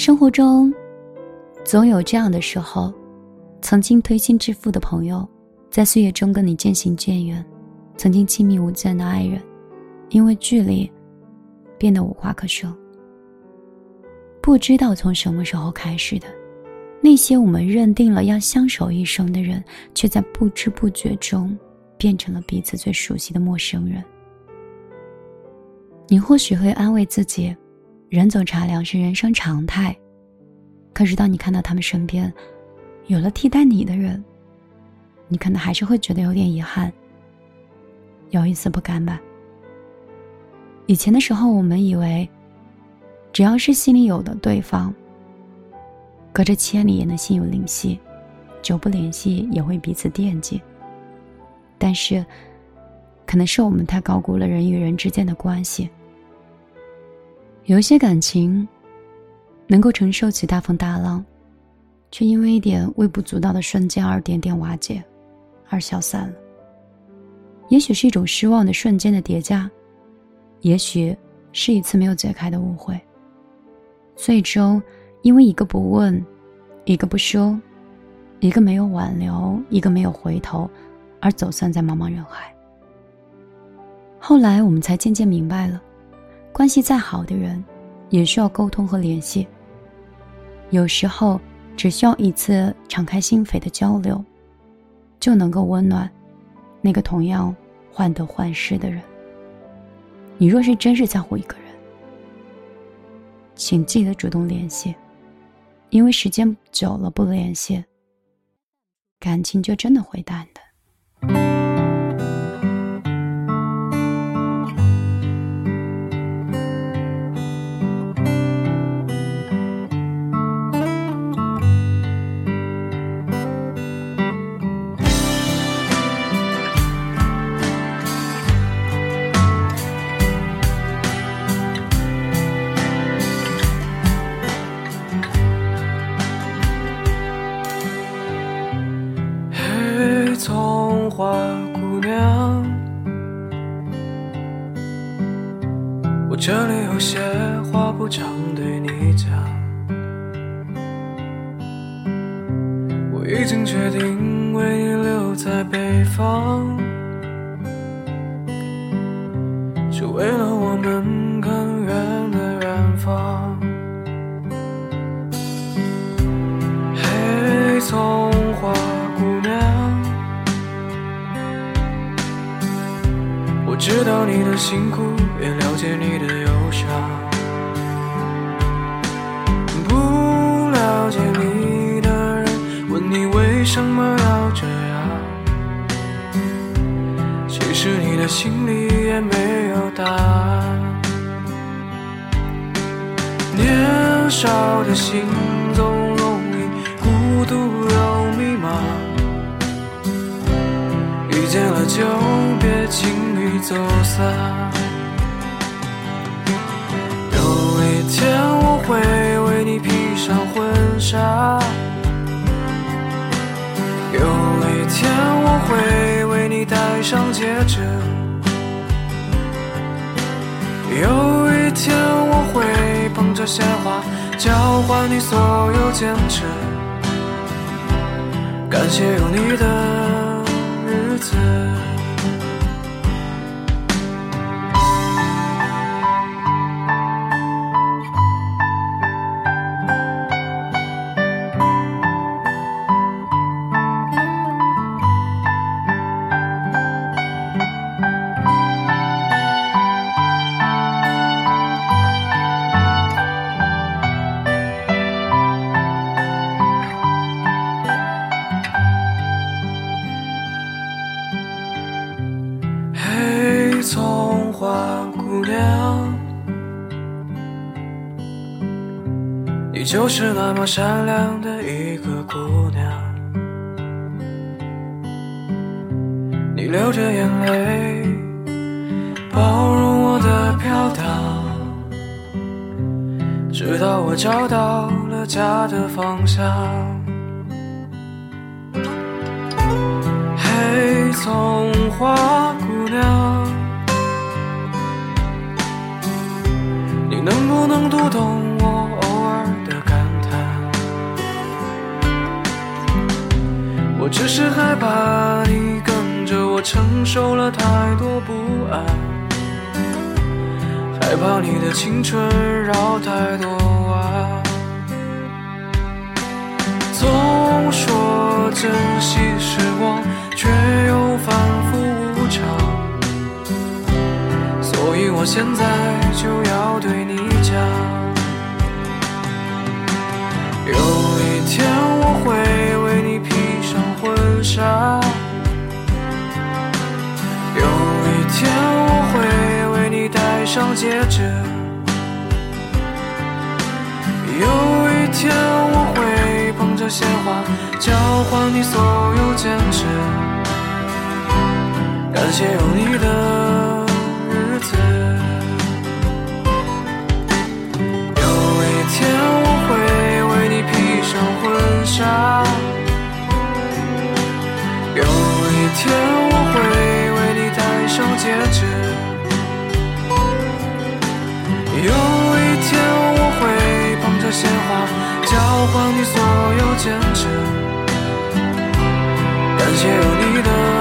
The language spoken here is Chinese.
生活中，总有这样的时候，曾经推心置腹的朋友，在岁月中跟你渐行渐远；曾经亲密无间的爱人，因为距离，变得无话可说。不知道从什么时候开始的，那些我们认定了要相守一生的人，却在不知不觉中，变成了彼此最熟悉的陌生人。你或许会安慰自己，人走茶凉是人生常态。可是当你看到他们身边，有了替代你的人，你可能还是会觉得有点遗憾，有一丝不甘吧。以前的时候，我们以为。只要是心里有的对方，隔着千里也能心有灵犀，久不联系也会彼此惦记。但是，可能是我们太高估了人与人之间的关系。有一些感情，能够承受起大风大浪，却因为一点微不足道的瞬间而点点瓦解，而消散了。也许是一种失望的瞬间的叠加，也许是一次没有解开的误会。最终，因为一个不问，一个不说，一个没有挽留，一个没有回头，而走散在茫茫人海。后来我们才渐渐明白了，关系再好的人，也需要沟通和联系。有时候，只需要一次敞开心扉的交流，就能够温暖那个同样患得患失的人。你若是真是在乎一个人，请记得主动联系，因为时间久了不联系，感情就真的会淡的。我这里有些话不常对你讲，我已经决定为你留在北方，是为了我们更远的远方。知道你的辛苦。也了解你的忧伤，不了解你的人问你为什么要这样，其实你的心里也没有答案。年少的心总容易孤独又迷茫，遇见了就别轻走散。有一天，我会为你披上婚纱。有一天，我会为你戴上戒指。有一天，我会捧着鲜花，交换你所有坚持。感谢有你的日子。花姑娘你就是那么善良的一个姑娘，你流着眼泪包容我的飘荡，直到我找到了家的方向。嘿，葱花不能读懂我偶尔的感叹。我只是害怕你跟着我承受了太多不安害怕你的青春绕太多弯总说珍惜时光却又反复无常所以我现在就要对你上戒指，有一天我会捧着鲜花交换你所有坚持，感谢有你的日子。有一天我会为你披上婚纱，有一天我会为你戴上戒指。鲜花交换你所有坚持，感谢有你。的。